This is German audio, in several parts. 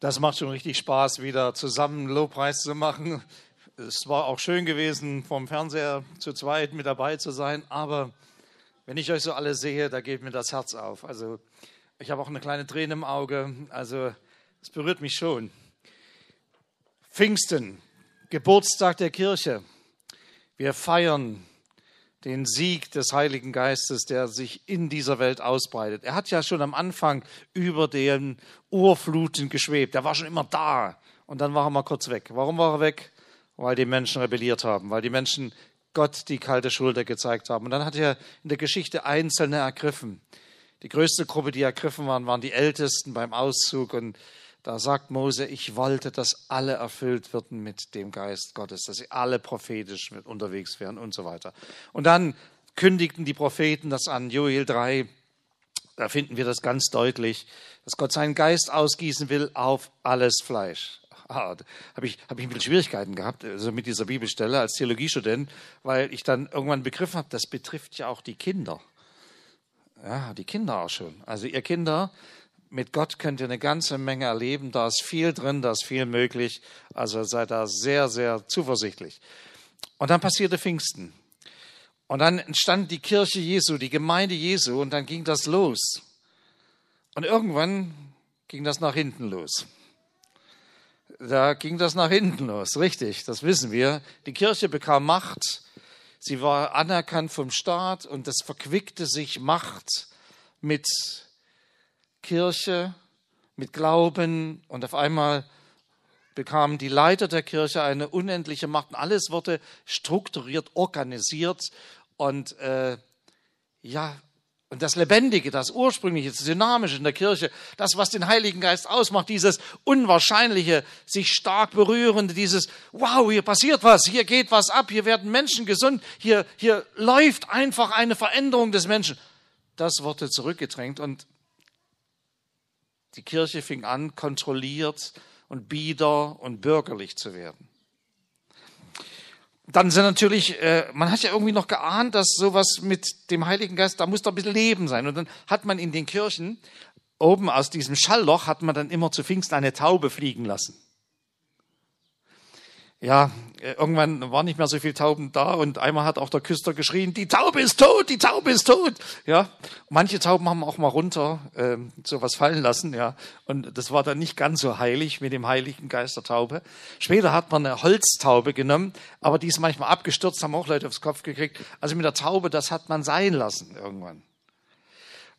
Das macht schon richtig Spaß, wieder zusammen Lobpreis zu machen. Es war auch schön gewesen, vom Fernseher zu zweit mit dabei zu sein, aber wenn ich euch so alle sehe, da geht mir das Herz auf. Also ich habe auch eine kleine Träne im Auge, also es berührt mich schon. Pfingsten, Geburtstag der Kirche. Wir feiern den Sieg des Heiligen Geistes, der sich in dieser Welt ausbreitet. Er hat ja schon am Anfang über den Urfluten geschwebt. Er war schon immer da. Und dann war er mal kurz weg. Warum war er weg? Weil die Menschen rebelliert haben, weil die Menschen Gott die kalte Schulter gezeigt haben. Und dann hat er in der Geschichte Einzelne ergriffen. Die größte Gruppe, die ergriffen waren, waren die Ältesten beim Auszug. Und da sagt Mose, ich wollte, dass alle erfüllt würden mit dem Geist Gottes, dass sie alle prophetisch mit unterwegs wären und so weiter. Und dann kündigten die Propheten das an, Joel 3, da finden wir das ganz deutlich, dass Gott seinen Geist ausgießen will auf alles Fleisch. Ah, habe ich, hab ich ein bisschen Schwierigkeiten gehabt also mit dieser Bibelstelle als Theologiestudent, weil ich dann irgendwann begriffen habe, das betrifft ja auch die Kinder. Ja, die Kinder auch schon. Also ihr Kinder, mit Gott könnt ihr eine ganze Menge erleben. Da ist viel drin, da ist viel möglich. Also seid da sehr, sehr zuversichtlich. Und dann passierte Pfingsten. Und dann entstand die Kirche Jesu, die Gemeinde Jesu, und dann ging das los. Und irgendwann ging das nach hinten los. Da ging das nach hinten los, richtig, das wissen wir. Die Kirche bekam Macht, sie war anerkannt vom Staat und es verquickte sich Macht mit Kirche, mit Glauben und auf einmal bekamen die Leiter der Kirche eine unendliche Macht und alles wurde strukturiert, organisiert und äh, ja, und das Lebendige, das Ursprüngliche, das Dynamische in der Kirche, das, was den Heiligen Geist ausmacht, dieses Unwahrscheinliche, sich stark berührende, dieses, wow, hier passiert was, hier geht was ab, hier werden Menschen gesund, hier, hier läuft einfach eine Veränderung des Menschen. Das wurde zurückgedrängt und die Kirche fing an, kontrolliert und bieder und bürgerlich zu werden. Dann sind natürlich, äh, man hat ja irgendwie noch geahnt, dass sowas mit dem Heiligen Geist, da muss doch ein bisschen Leben sein. Und dann hat man in den Kirchen, oben aus diesem Schallloch, hat man dann immer zu Pfingsten eine Taube fliegen lassen ja, äh, irgendwann waren nicht mehr so viele Tauben da und einmal hat auch der Küster geschrien, die Taube ist tot, die Taube ist tot. Ja, manche Tauben haben auch mal runter äh, sowas fallen lassen, ja, und das war dann nicht ganz so heilig mit dem Heiligen Geist der Taube. Später hat man eine Holztaube genommen, aber die ist manchmal abgestürzt, haben auch Leute aufs Kopf gekriegt. Also mit der Taube, das hat man sein lassen irgendwann.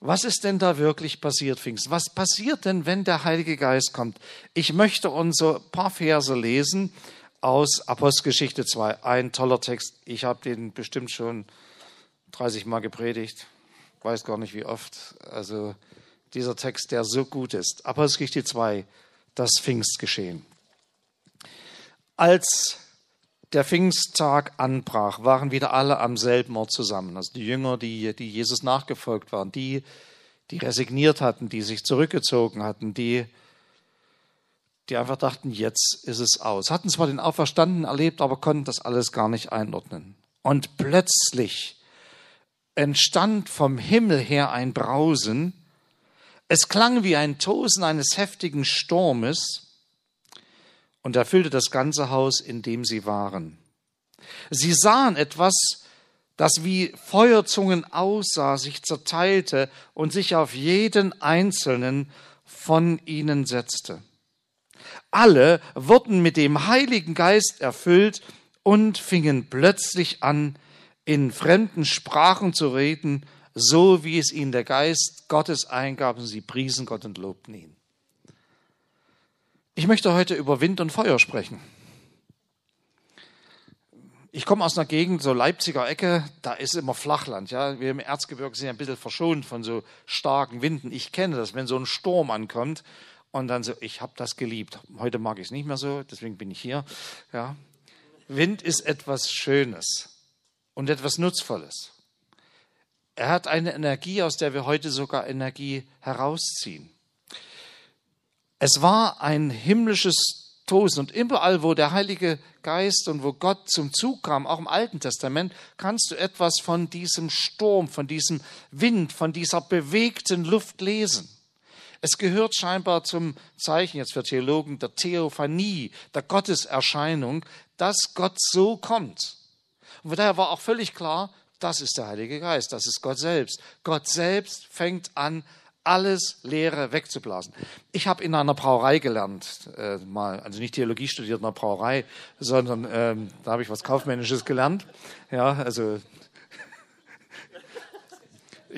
Was ist denn da wirklich passiert, Pfingst? Was passiert denn, wenn der Heilige Geist kommt? Ich möchte uns so ein paar Verse lesen, aus Apostelgeschichte 2. Ein toller Text. Ich habe den bestimmt schon 30 Mal gepredigt. Weiß gar nicht wie oft. Also dieser Text, der so gut ist. Apostelgeschichte 2, das Pfingstgeschehen. Als der Pfingsttag anbrach, waren wieder alle am selben Ort zusammen. Also die Jünger, die, die Jesus nachgefolgt waren, die, die resigniert hatten, die sich zurückgezogen hatten, die die einfach dachten, jetzt ist es aus. Hatten zwar den Auferstanden erlebt, aber konnten das alles gar nicht einordnen. Und plötzlich entstand vom Himmel her ein Brausen. Es klang wie ein Tosen eines heftigen Sturmes und erfüllte das ganze Haus, in dem sie waren. Sie sahen etwas, das wie Feuerzungen aussah, sich zerteilte und sich auf jeden einzelnen von ihnen setzte alle wurden mit dem Heiligen Geist erfüllt und fingen plötzlich an, in fremden Sprachen zu reden, so wie es ihnen der Geist Gottes eingab und sie priesen Gott und lobten ihn. Ich möchte heute über Wind und Feuer sprechen. Ich komme aus einer Gegend, so Leipziger Ecke, da ist immer Flachland. Ja? Wir im Erzgebirge sind ja ein bisschen verschont von so starken Winden. Ich kenne das, wenn so ein Sturm ankommt und dann so, ich habe das geliebt. Heute mag ich es nicht mehr so, deswegen bin ich hier. Ja. Wind ist etwas Schönes und etwas Nutzvolles. Er hat eine Energie, aus der wir heute sogar Energie herausziehen. Es war ein himmlisches Tosen und überall, wo der Heilige Geist und wo Gott zum Zug kam, auch im Alten Testament, kannst du etwas von diesem Sturm, von diesem Wind, von dieser bewegten Luft lesen. Es gehört scheinbar zum Zeichen jetzt für Theologen der Theophanie, der Gotteserscheinung, dass Gott so kommt. Und von daher war auch völlig klar, das ist der Heilige Geist, das ist Gott selbst. Gott selbst fängt an, alles Leere wegzublasen. Ich habe in einer Brauerei gelernt, äh, mal, also nicht Theologie studiert in einer Brauerei, sondern ähm, da habe ich was Kaufmännisches gelernt. Ja, also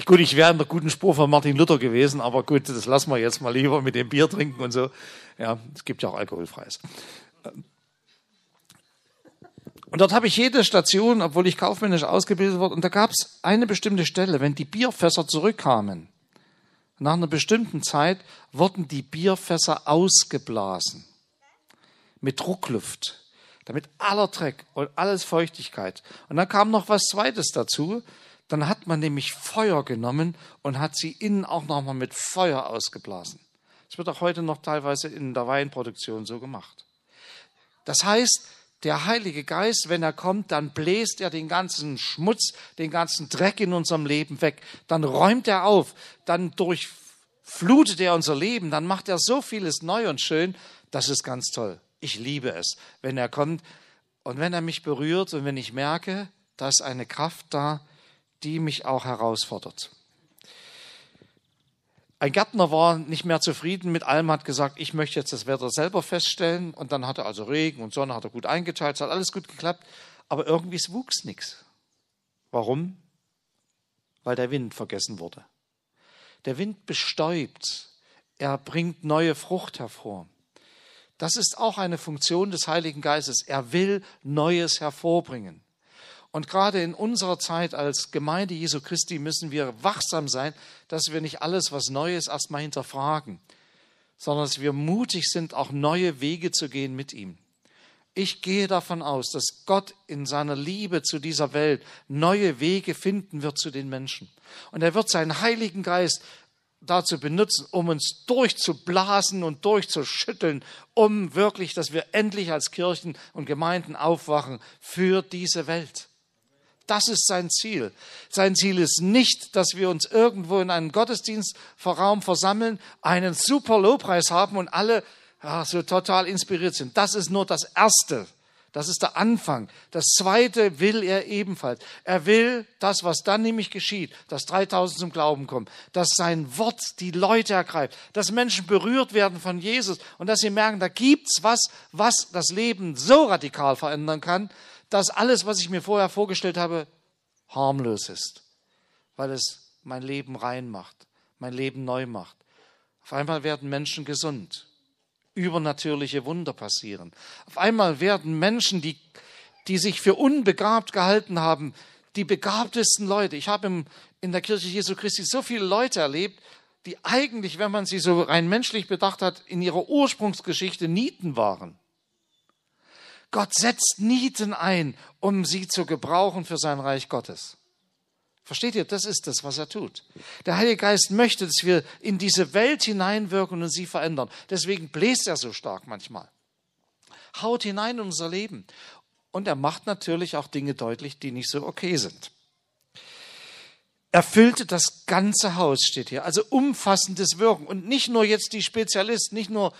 gut, ich wäre in der guten Spur von Martin Luther gewesen, aber gut, das lassen wir jetzt mal lieber mit dem Bier trinken und so. Ja, es gibt ja auch alkoholfreies. Und dort habe ich jede Station, obwohl ich kaufmännisch ausgebildet wurde, und da gab es eine bestimmte Stelle, wenn die Bierfässer zurückkamen, nach einer bestimmten Zeit wurden die Bierfässer ausgeblasen mit Druckluft, damit aller Dreck und alles Feuchtigkeit. Und dann kam noch was Zweites dazu. Dann hat man nämlich Feuer genommen und hat sie innen auch nochmal mit Feuer ausgeblasen. Das wird auch heute noch teilweise in der Weinproduktion so gemacht. Das heißt, der Heilige Geist, wenn er kommt, dann bläst er den ganzen Schmutz, den ganzen Dreck in unserem Leben weg. Dann räumt er auf, dann durchflutet er unser Leben, dann macht er so vieles neu und schön. Das ist ganz toll. Ich liebe es, wenn er kommt und wenn er mich berührt und wenn ich merke, da ist eine Kraft da, die mich auch herausfordert. Ein Gärtner war nicht mehr zufrieden mit allem, hat gesagt, ich möchte jetzt das Wetter selber feststellen. Und dann hat er also Regen und Sonne hat er gut eingeteilt, es hat alles gut geklappt. Aber irgendwie wuchs nichts. Warum? Weil der Wind vergessen wurde. Der Wind bestäubt. Er bringt neue Frucht hervor. Das ist auch eine Funktion des Heiligen Geistes. Er will Neues hervorbringen. Und gerade in unserer Zeit als Gemeinde Jesu Christi müssen wir wachsam sein, dass wir nicht alles, was neu ist, erstmal hinterfragen, sondern dass wir mutig sind, auch neue Wege zu gehen mit ihm. Ich gehe davon aus, dass Gott in seiner Liebe zu dieser Welt neue Wege finden wird zu den Menschen. Und er wird seinen Heiligen Geist dazu benutzen, um uns durchzublasen und durchzuschütteln, um wirklich, dass wir endlich als Kirchen und Gemeinden aufwachen für diese Welt. Das ist sein Ziel. Sein Ziel ist nicht, dass wir uns irgendwo in einem Gottesdienstraum versammeln, einen super Lobpreis haben und alle ja, so total inspiriert sind. Das ist nur das Erste. Das ist der Anfang. Das Zweite will er ebenfalls. Er will das, was dann nämlich geschieht, dass 3000 zum Glauben kommen, dass sein Wort die Leute ergreift, dass Menschen berührt werden von Jesus und dass sie merken, da gibt's was, was das Leben so radikal verändern kann, dass alles, was ich mir vorher vorgestellt habe, harmlos ist, weil es mein Leben rein macht, mein Leben neu macht. Auf einmal werden Menschen gesund, übernatürliche Wunder passieren. Auf einmal werden Menschen, die, die sich für unbegabt gehalten haben, die begabtesten Leute. Ich habe in der Kirche Jesu Christi so viele Leute erlebt, die eigentlich, wenn man sie so rein menschlich bedacht hat, in ihrer Ursprungsgeschichte Nieten waren. Gott setzt Nieten ein, um sie zu gebrauchen für sein Reich Gottes. Versteht ihr? Das ist das, was er tut. Der Heilige Geist möchte, dass wir in diese Welt hineinwirken und sie verändern. Deswegen bläst er so stark manchmal. Haut hinein in unser Leben. Und er macht natürlich auch Dinge deutlich, die nicht so okay sind. Er füllte das ganze Haus, steht hier. Also umfassendes Wirken. Und nicht nur jetzt die Spezialisten, nicht nur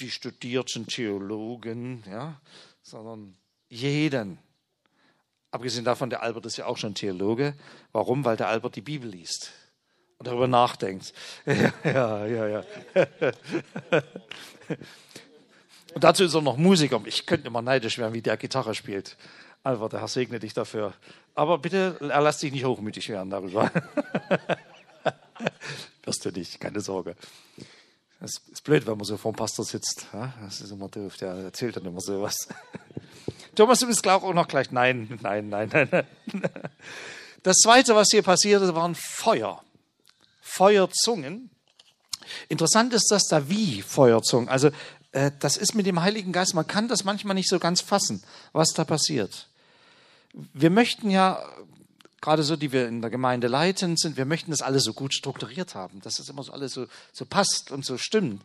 die studierten Theologen, ja, sondern jeden. Abgesehen davon, der Albert ist ja auch schon Theologe. Warum? Weil der Albert die Bibel liest und darüber nachdenkt. Ja, ja, ja. Und dazu ist er noch Musiker. Ich könnte immer neidisch werden, wie der Gitarre spielt. Albert, der Herr segne dich dafür. Aber bitte, lässt dich nicht hochmütig werden darüber. Wirst du nicht, keine Sorge. Das ist blöd, wenn man so vor dem Pastor sitzt. Das ist immer doof, der erzählt dann immer sowas. Thomas, du bist auch noch gleich. Nein, nein, nein, nein. Das Zweite, was hier passierte, waren Feuer. Feuerzungen. Interessant ist das da wie Feuerzungen. Also äh, das ist mit dem Heiligen Geist, man kann das manchmal nicht so ganz fassen, was da passiert. Wir möchten ja gerade so, die wir in der Gemeinde leiten, sind, wir möchten das alles so gut strukturiert haben, dass das immer so alles so, so passt und so stimmt.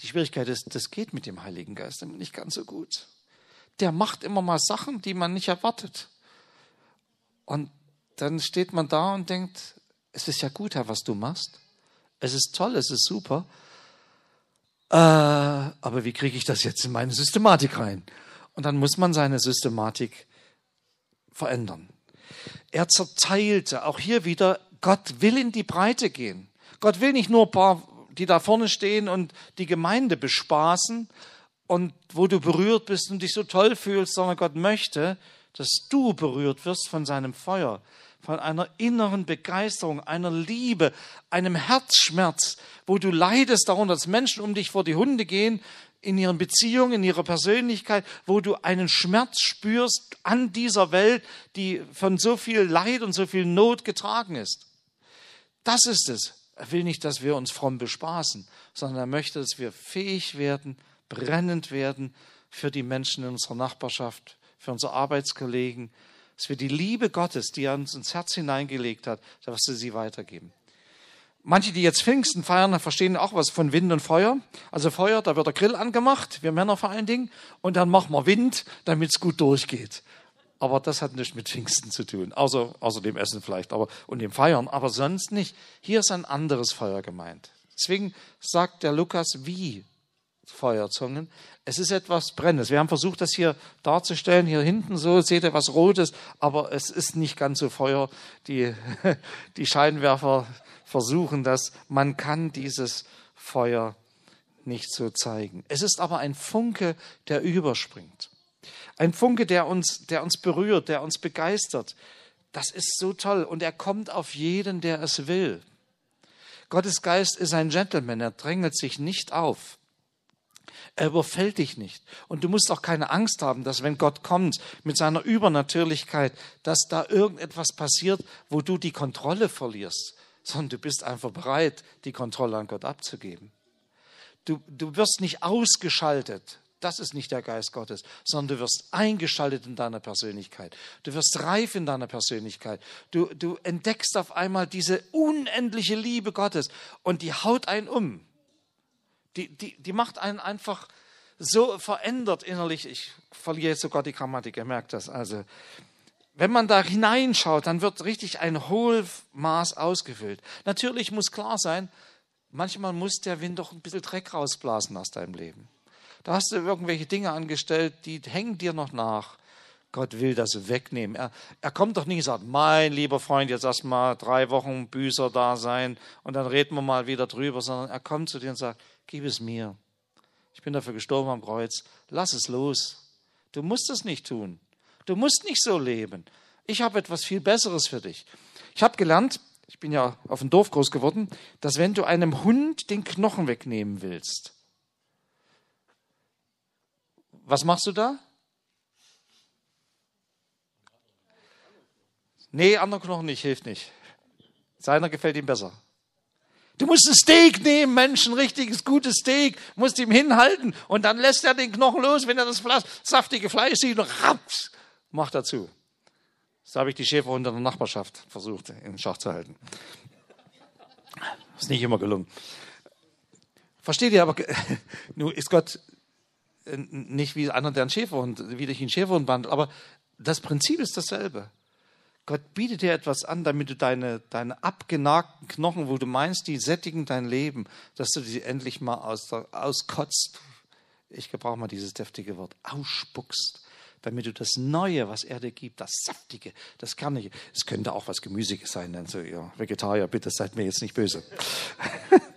Die Schwierigkeit ist, das geht mit dem Heiligen Geist nicht ganz so gut. Der macht immer mal Sachen, die man nicht erwartet. Und dann steht man da und denkt, es ist ja gut, Herr, was du machst. Es ist toll, es ist super. Äh, aber wie kriege ich das jetzt in meine Systematik rein? Und dann muss man seine Systematik verändern. Er zerteilte, auch hier wieder, Gott will in die Breite gehen. Gott will nicht nur ein paar, die da vorne stehen und die Gemeinde bespaßen und wo du berührt bist und dich so toll fühlst, sondern Gott möchte, dass du berührt wirst von seinem Feuer, von einer inneren Begeisterung, einer Liebe, einem Herzschmerz, wo du leidest darunter, dass Menschen um dich vor die Hunde gehen, in ihren Beziehungen, in ihrer Persönlichkeit, wo du einen Schmerz spürst an dieser Welt, die von so viel Leid und so viel Not getragen ist. Das ist es. Er will nicht, dass wir uns fromm bespaßen, sondern er möchte, dass wir fähig werden, brennend werden für die Menschen in unserer Nachbarschaft, für unsere Arbeitskollegen, dass wir die Liebe Gottes, die er uns ins Herz hineingelegt hat, dass wir sie weitergeben. Manche, die jetzt Pfingsten feiern, verstehen auch was von Wind und Feuer. Also Feuer, da wird der Grill angemacht, wir Männer vor allen Dingen, und dann machen wir Wind, damit es gut durchgeht. Aber das hat nichts mit Pfingsten zu tun, außer, außer dem Essen vielleicht aber, und dem Feiern, aber sonst nicht. Hier ist ein anderes Feuer gemeint. Deswegen sagt der Lukas, wie Feuerzungen. Es ist etwas Brennendes. Wir haben versucht, das hier darzustellen. Hier hinten so seht ihr was Rotes, aber es ist nicht ganz so Feuer. Die, die Scheinwerfer versuchen das. Man kann dieses Feuer nicht so zeigen. Es ist aber ein Funke, der überspringt. Ein Funke, der uns, der uns berührt, der uns begeistert. Das ist so toll. Und er kommt auf jeden, der es will. Gottes Geist ist ein Gentleman. Er drängelt sich nicht auf. Er überfällt dich nicht. Und du musst auch keine Angst haben, dass wenn Gott kommt mit seiner Übernatürlichkeit, dass da irgendetwas passiert, wo du die Kontrolle verlierst, sondern du bist einfach bereit, die Kontrolle an Gott abzugeben. Du, du wirst nicht ausgeschaltet. Das ist nicht der Geist Gottes, sondern du wirst eingeschaltet in deiner Persönlichkeit. Du wirst reif in deiner Persönlichkeit. Du, du entdeckst auf einmal diese unendliche Liebe Gottes und die haut einen um. Die, die, die macht einen einfach so verändert innerlich. Ich verliere jetzt sogar die Grammatik, ihr merkt das. Also, wenn man da hineinschaut, dann wird richtig ein Hohlmaß ausgefüllt. Natürlich muss klar sein, manchmal muss der Wind doch ein bisschen Dreck rausblasen aus deinem Leben. Da hast du irgendwelche Dinge angestellt, die hängen dir noch nach. Gott will das wegnehmen. Er, er kommt doch nicht und sagt, mein lieber Freund, jetzt erst mal drei Wochen Büßer da sein und dann reden wir mal wieder drüber, sondern er kommt zu dir und sagt, gib es mir. Ich bin dafür gestorben am Kreuz. Lass es los. Du musst es nicht tun. Du musst nicht so leben. Ich habe etwas viel Besseres für dich. Ich habe gelernt, ich bin ja auf dem Dorf groß geworden, dass wenn du einem Hund den Knochen wegnehmen willst, was machst du da? Nee, anderer Knochen nicht, hilft nicht. Seiner gefällt ihm besser. Du musst ein Steak nehmen, Menschen, richtiges, gutes Steak, musst ihm hinhalten und dann lässt er den Knochen los, wenn er das saftige Fleisch sieht und raps, macht er zu. So habe ich die Schäferhunde in der Nachbarschaft versucht, in Schach zu halten. Ist nicht immer gelungen. Versteht ihr aber, nun ist Gott äh, nicht wie einer, der einen Schäferhund, wie durch einen Schäferhund wandelt, aber das Prinzip ist dasselbe. Gott bietet dir etwas an, damit du deine, deine abgenagten Knochen, wo du meinst, die sättigen dein Leben, dass du sie endlich mal aus, auskotzt. Ich gebrauche mal dieses deftige Wort, ausspuckst, damit du das Neue, was er dir gibt, das Saftige, das Kernige, es könnte auch was Gemüsiges sein, denn so, ihr Vegetarier, bitte seid mir jetzt nicht böse.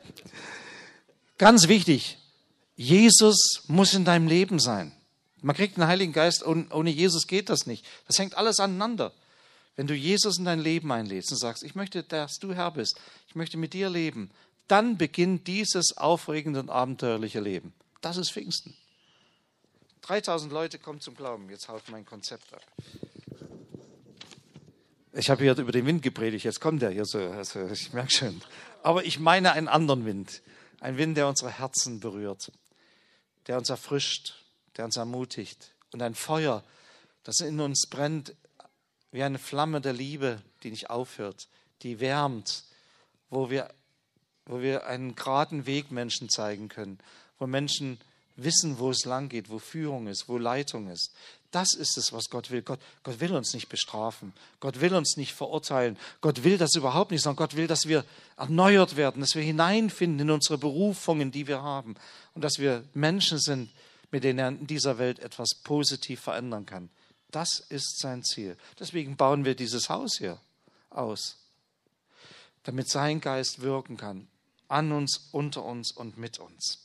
Ganz wichtig, Jesus muss in deinem Leben sein. Man kriegt den Heiligen Geist, ohne Jesus geht das nicht. Das hängt alles aneinander. Wenn du Jesus in dein Leben einlädst und sagst, ich möchte, dass du Herr bist, ich möchte mit dir leben, dann beginnt dieses aufregende und abenteuerliche Leben. Das ist Pfingsten. 3000 Leute kommen zum Glauben. Jetzt haut mein Konzept ab. Ich habe hier über den Wind gepredigt, jetzt kommt er hier so. Also ich merke schon. Aber ich meine einen anderen Wind. Ein Wind, der unsere Herzen berührt, der uns erfrischt, der uns ermutigt. Und ein Feuer, das in uns brennt, wie eine Flamme der Liebe, die nicht aufhört, die wärmt, wo wir, wo wir einen geraden Weg Menschen zeigen können, wo Menschen wissen, wo es lang geht, wo Führung ist, wo Leitung ist. Das ist es, was Gott will. Gott, Gott will uns nicht bestrafen. Gott will uns nicht verurteilen. Gott will das überhaupt nicht, sondern Gott will, dass wir erneuert werden, dass wir hineinfinden in unsere Berufungen, die wir haben. Und dass wir Menschen sind, mit denen er in dieser Welt etwas positiv verändern kann. Das ist sein Ziel. Deswegen bauen wir dieses Haus hier aus, damit sein Geist wirken kann, an uns, unter uns und mit uns.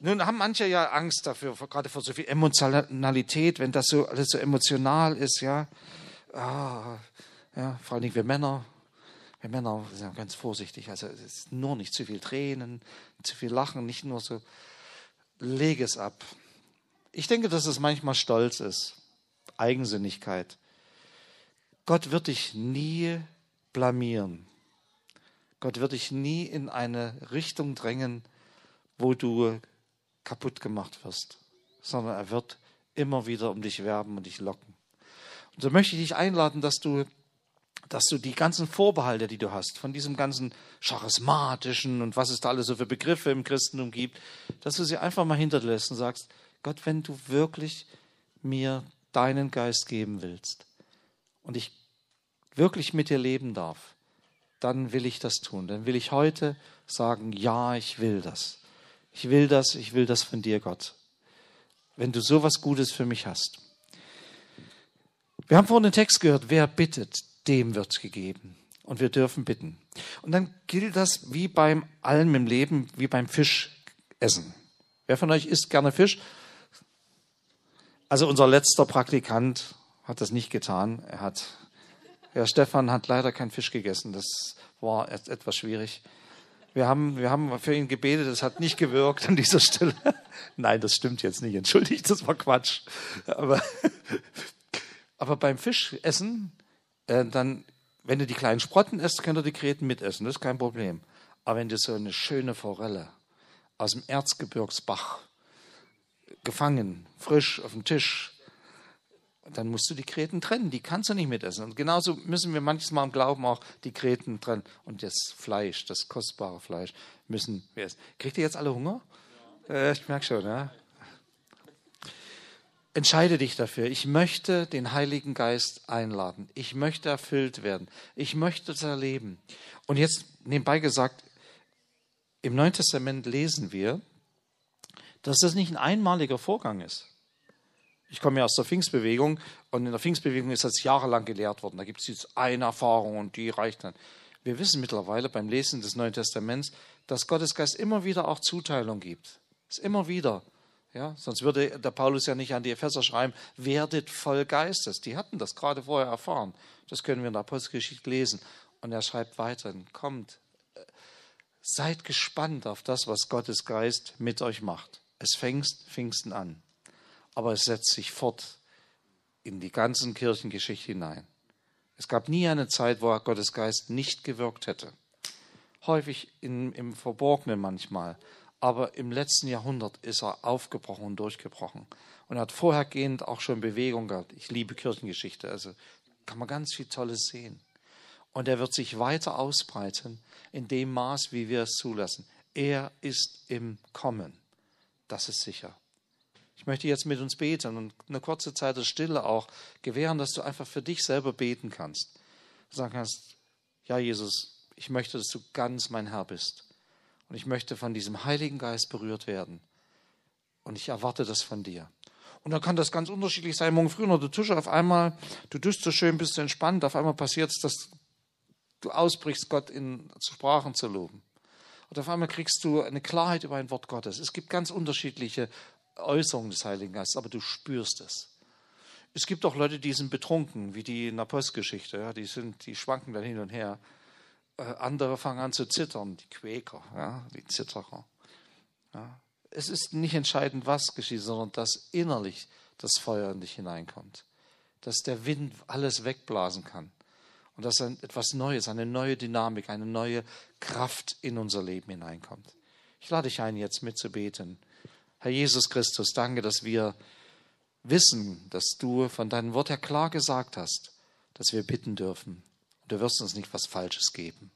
Nun haben manche ja Angst dafür, gerade vor so viel Emotionalität, wenn das so alles so emotional ist, ja. Ah, ja vor allem wir Männer. Wir Männer sind ganz vorsichtig. Also es ist nur nicht zu viel Tränen, zu viel Lachen, nicht nur so. Lege es ab. Ich denke, dass es manchmal Stolz ist, Eigensinnigkeit. Gott wird dich nie blamieren. Gott wird dich nie in eine Richtung drängen, wo du kaputt gemacht wirst, sondern er wird immer wieder um dich werben und dich locken. Und so möchte ich dich einladen, dass du, dass du die ganzen Vorbehalte, die du hast, von diesem ganzen charismatischen und was es da alles so für Begriffe im Christentum gibt, dass du sie einfach mal hinterlässt und sagst, Gott, wenn du wirklich mir deinen Geist geben willst und ich wirklich mit dir leben darf, dann will ich das tun. Dann will ich heute sagen, ja, ich will das. Ich will das, ich will das von dir, Gott. Wenn du so was Gutes für mich hast. Wir haben vorhin den Text gehört, wer bittet, dem wird gegeben. Und wir dürfen bitten. Und dann gilt das wie beim allem im Leben, wie beim Fischessen. Wer von euch isst gerne Fisch? Also unser letzter Praktikant hat das nicht getan. Er hat, Herr Stefan hat leider keinen Fisch gegessen. Das war etwas schwierig. Wir haben, wir haben für ihn gebetet, es hat nicht gewirkt an dieser Stelle. Nein, das stimmt jetzt nicht, entschuldigt, das war Quatsch. Aber, aber beim Fischessen, äh, dann, wenn du die kleinen Sprotten isst, könnt ihr die Kreten mitessen, das ist kein Problem. Aber wenn du so eine schöne Forelle aus dem Erzgebirgsbach gefangen, frisch auf dem Tisch, dann musst du die Kreten trennen, die kannst du nicht mitessen. Und genauso müssen wir manchmal im Glauben auch die Kreten trennen. Und das Fleisch, das kostbare Fleisch, müssen wir essen. Kriegt ihr jetzt alle Hunger? Ja. Äh, ich merke schon, ja. Entscheide dich dafür. Ich möchte den Heiligen Geist einladen. Ich möchte erfüllt werden. Ich möchte es erleben. Und jetzt nebenbei gesagt, im Neuen Testament lesen wir, dass das nicht ein einmaliger Vorgang ist. Ich komme ja aus der Pfingstbewegung und in der Pfingstbewegung ist das jahrelang gelehrt worden. Da gibt es jetzt eine Erfahrung und die reicht dann. Wir wissen mittlerweile beim Lesen des Neuen Testaments, dass Gottes Geist immer wieder auch Zuteilung gibt. Ist immer wieder. Ja, sonst würde der Paulus ja nicht an die Epheser schreiben, werdet voll Geistes. Die hatten das gerade vorher erfahren. Das können wir in der Apostelgeschichte lesen. Und er schreibt weiter, kommt, seid gespannt auf das, was Gottes Geist mit euch macht. Es fängt Pfingsten an aber es setzt sich fort in die ganzen Kirchengeschichte hinein. Es gab nie eine Zeit, wo Gottes Geist nicht gewirkt hätte. Häufig in, im Verborgenen manchmal, aber im letzten Jahrhundert ist er aufgebrochen und durchgebrochen und hat vorhergehend auch schon Bewegung gehabt. Ich liebe Kirchengeschichte, also kann man ganz viel Tolles sehen. Und er wird sich weiter ausbreiten in dem Maß, wie wir es zulassen. Er ist im Kommen. Das ist sicher. Ich möchte jetzt mit uns beten und eine kurze Zeit der Stille auch gewähren, dass du einfach für dich selber beten kannst. Sagen kannst, ja Jesus, ich möchte, dass du ganz mein Herr bist. Und ich möchte von diesem Heiligen Geist berührt werden. Und ich erwarte das von dir. Und dann kann das ganz unterschiedlich sein. Morgen früh oder Tische auf einmal, du tust so schön, bist du entspannt. Auf einmal passiert es, dass du ausbrichst, Gott in Sprachen zu loben. Und auf einmal kriegst du eine Klarheit über ein Wort Gottes. Es gibt ganz unterschiedliche Äußerung des Heiligen Geistes, aber du spürst es. Es gibt auch Leute, die sind betrunken, wie die in der Postgeschichte, ja, die, sind, die schwanken dann hin und her. Äh, andere fangen an zu zittern, die Quäker, ja, die Zitterer. Ja. Es ist nicht entscheidend, was geschieht, sondern dass innerlich das Feuer in dich hineinkommt. Dass der Wind alles wegblasen kann. Und dass etwas Neues, eine neue Dynamik, eine neue Kraft in unser Leben hineinkommt. Ich lade dich ein, jetzt mitzubeten. Herr Jesus Christus, danke, dass wir wissen, dass du von deinem Wort her klar gesagt hast, dass wir bitten dürfen. Und du wirst uns nicht was Falsches geben.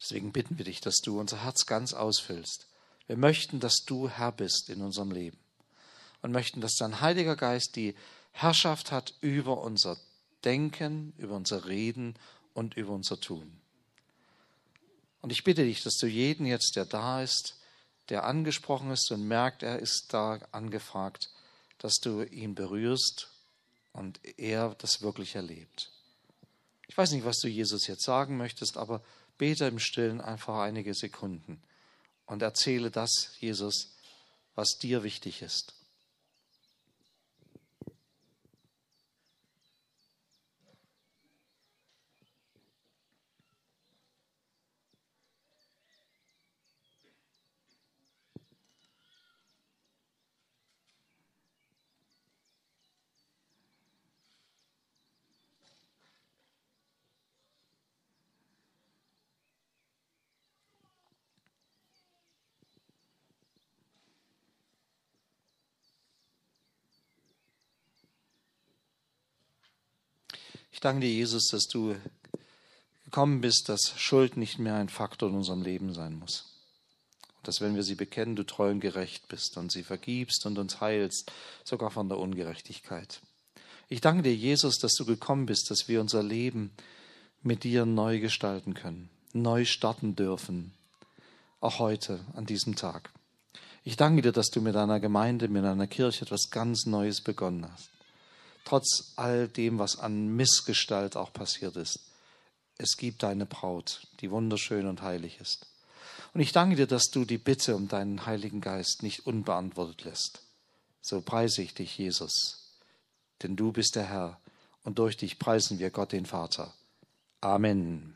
Deswegen bitten wir dich, dass du unser Herz ganz ausfüllst. Wir möchten, dass du Herr bist in unserem Leben. und möchten, dass dein Heiliger Geist die Herrschaft hat über unser Denken, über unser Reden und über unser Tun. Und ich bitte dich, dass du jeden jetzt, der da ist, der angesprochen ist und merkt, er ist da angefragt, dass du ihn berührst und er das wirklich erlebt. Ich weiß nicht, was du Jesus jetzt sagen möchtest, aber bete im Stillen einfach einige Sekunden und erzähle das, Jesus, was dir wichtig ist. Ich danke dir, Jesus, dass du gekommen bist, dass Schuld nicht mehr ein Faktor in unserem Leben sein muss. Und dass, wenn wir sie bekennen, du treu und gerecht bist und sie vergibst und uns heilst, sogar von der Ungerechtigkeit. Ich danke dir, Jesus, dass du gekommen bist, dass wir unser Leben mit dir neu gestalten können, neu starten dürfen, auch heute, an diesem Tag. Ich danke dir, dass du mit deiner Gemeinde, mit deiner Kirche etwas ganz Neues begonnen hast trotz all dem, was an Missgestalt auch passiert ist. Es gibt deine Braut, die wunderschön und heilig ist. Und ich danke dir, dass du die Bitte um deinen Heiligen Geist nicht unbeantwortet lässt. So preise ich dich, Jesus, denn du bist der Herr und durch dich preisen wir Gott den Vater. Amen.